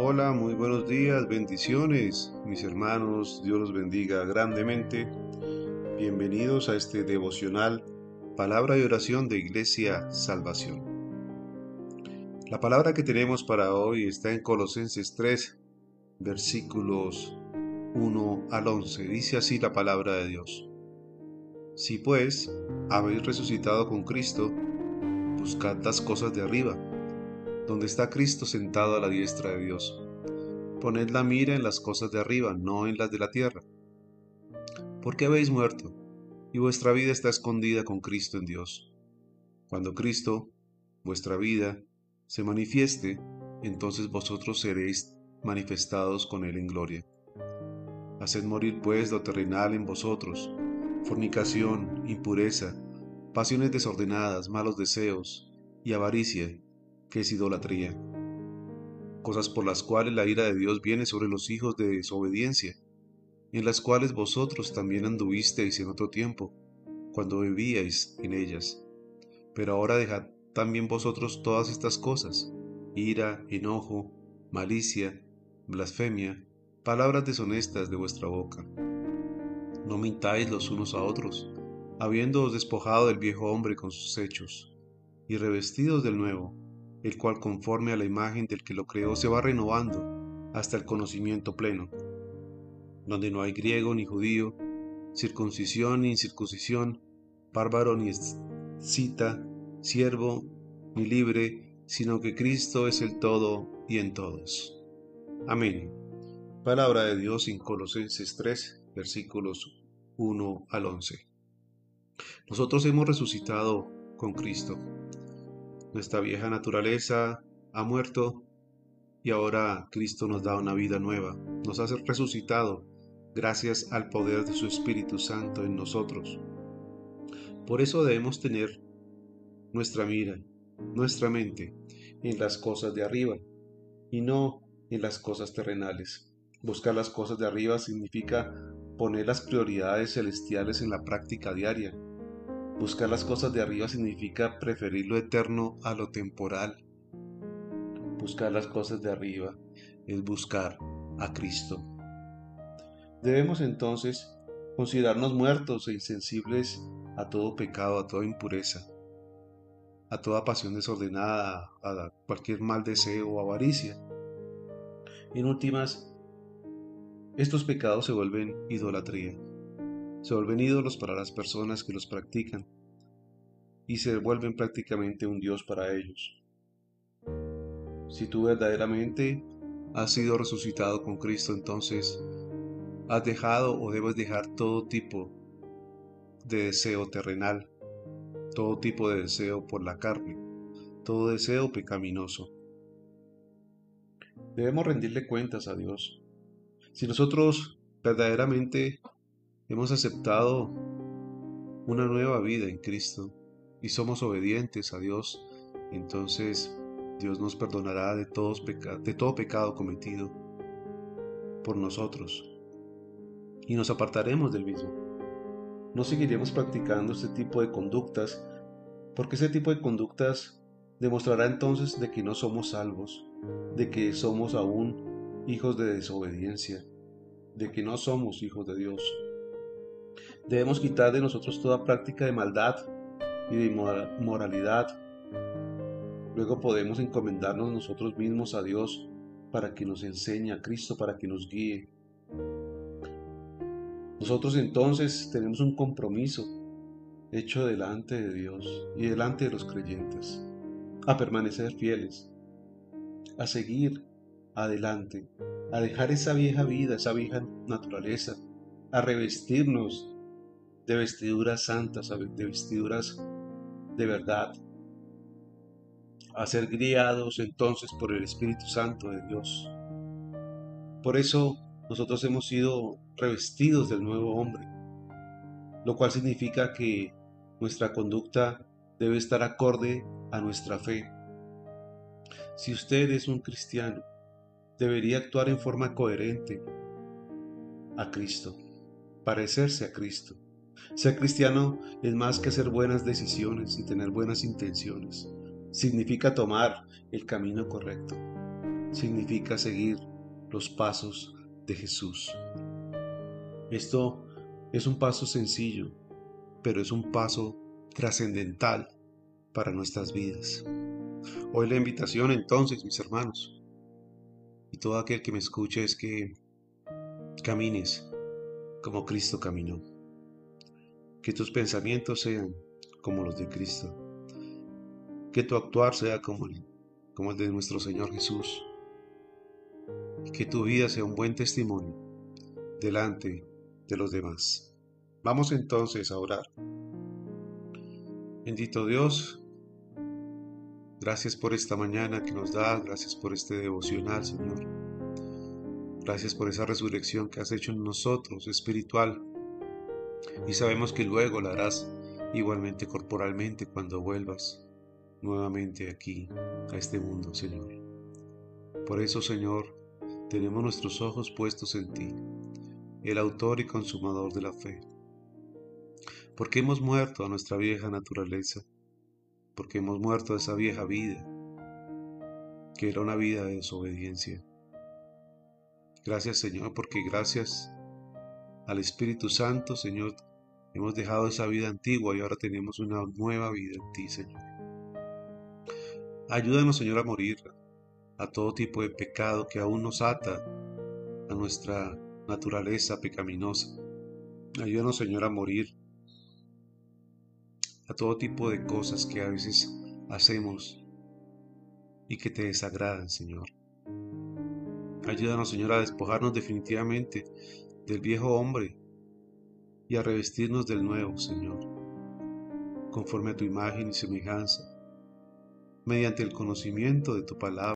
Hola, muy buenos días, bendiciones, mis hermanos, Dios los bendiga grandemente. Bienvenidos a este devocional, palabra y oración de Iglesia Salvación. La palabra que tenemos para hoy está en Colosenses 3, versículos 1 al 11. Dice así la palabra de Dios. Si pues habéis resucitado con Cristo, buscad las cosas de arriba donde está Cristo sentado a la diestra de Dios. Poned la mira en las cosas de arriba, no en las de la tierra. Porque habéis muerto, y vuestra vida está escondida con Cristo en Dios. Cuando Cristo, vuestra vida, se manifieste, entonces vosotros seréis manifestados con Él en gloria. Haced morir pues lo terrenal en vosotros, fornicación, impureza, pasiones desordenadas, malos deseos y avaricia, que es idolatría, cosas por las cuales la ira de Dios viene sobre los hijos de desobediencia, en las cuales vosotros también anduvisteis en otro tiempo, cuando vivíais en ellas. Pero ahora dejad también vosotros todas estas cosas, ira, enojo, malicia, blasfemia, palabras deshonestas de vuestra boca. No mintáis los unos a otros, habiéndoos despojado del viejo hombre con sus hechos, y revestidos del nuevo, el cual conforme a la imagen del que lo creó se va renovando hasta el conocimiento pleno, donde no hay griego ni judío, circuncisión ni incircuncisión, bárbaro ni cita, siervo ni libre, sino que Cristo es el todo y en todos. Amén. Palabra de Dios en Colosenses 3, versículos 1 al 11. Nosotros hemos resucitado con Cristo nuestra vieja naturaleza ha muerto y ahora Cristo nos da una vida nueva, nos ha resucitado gracias al poder de su Espíritu Santo en nosotros. Por eso debemos tener nuestra mira, nuestra mente en las cosas de arriba y no en las cosas terrenales. Buscar las cosas de arriba significa poner las prioridades celestiales en la práctica diaria, Buscar las cosas de arriba significa preferir lo eterno a lo temporal. Buscar las cosas de arriba es buscar a Cristo. Debemos entonces considerarnos muertos e insensibles a todo pecado, a toda impureza, a toda pasión desordenada, a cualquier mal deseo o avaricia. En últimas, estos pecados se vuelven idolatría se vuelven ídolos para las personas que los practican y se vuelven prácticamente un Dios para ellos. Si tú verdaderamente has sido resucitado con Cristo, entonces has dejado o debes dejar todo tipo de deseo terrenal, todo tipo de deseo por la carne, todo deseo pecaminoso. Debemos rendirle cuentas a Dios. Si nosotros verdaderamente hemos aceptado una nueva vida en Cristo y somos obedientes a Dios, entonces Dios nos perdonará de, todos de todo pecado cometido por nosotros y nos apartaremos del mismo. No seguiremos practicando este tipo de conductas porque ese tipo de conductas demostrará entonces de que no somos salvos, de que somos aún hijos de desobediencia, de que no somos hijos de Dios. Debemos quitar de nosotros toda práctica de maldad y de moralidad. Luego podemos encomendarnos nosotros mismos a Dios para que nos enseñe a Cristo, para que nos guíe. Nosotros entonces tenemos un compromiso hecho delante de Dios y delante de los creyentes, a permanecer fieles, a seguir adelante, a dejar esa vieja vida, esa vieja naturaleza, a revestirnos de vestiduras santas, de vestiduras de verdad, a ser guiados entonces por el Espíritu Santo de Dios. Por eso nosotros hemos sido revestidos del nuevo hombre, lo cual significa que nuestra conducta debe estar acorde a nuestra fe. Si usted es un cristiano, debería actuar en forma coherente a Cristo, parecerse a Cristo. Ser cristiano es más que hacer buenas decisiones y tener buenas intenciones. Significa tomar el camino correcto. significa seguir los pasos de Jesús. Esto es un paso sencillo, pero es un paso trascendental para nuestras vidas. Hoy la invitación entonces, mis hermanos, y todo aquel que me escuche es que camines como Cristo caminó. Que tus pensamientos sean como los de Cristo. Que tu actuar sea como el, de nuestro Señor Jesús. Y que tu vida sea un buen testimonio delante de los demás. Vamos entonces a orar. Bendito Dios, gracias por esta mañana que nos das, gracias por este devocional, Señor. Gracias por esa resurrección que has hecho en nosotros, espiritual. Y sabemos que luego la harás igualmente corporalmente cuando vuelvas nuevamente aquí, a este mundo, Señor. Por eso, Señor, tenemos nuestros ojos puestos en ti, el autor y consumador de la fe. Porque hemos muerto a nuestra vieja naturaleza, porque hemos muerto a esa vieja vida, que era una vida de desobediencia. Gracias Señor, porque gracias al Espíritu Santo, Señor, hemos dejado esa vida antigua y ahora tenemos una nueva vida en ti, Señor. Ayúdanos, Señor, a morir a todo tipo de pecado que aún nos ata a nuestra naturaleza pecaminosa. Ayúdanos, Señor, a morir a todo tipo de cosas que a veces hacemos y que te desagradan, Señor. Ayúdanos, Señor, a despojarnos definitivamente del viejo hombre y a revestirnos del nuevo, Señor, conforme a tu imagen y semejanza, mediante el conocimiento de tu palabra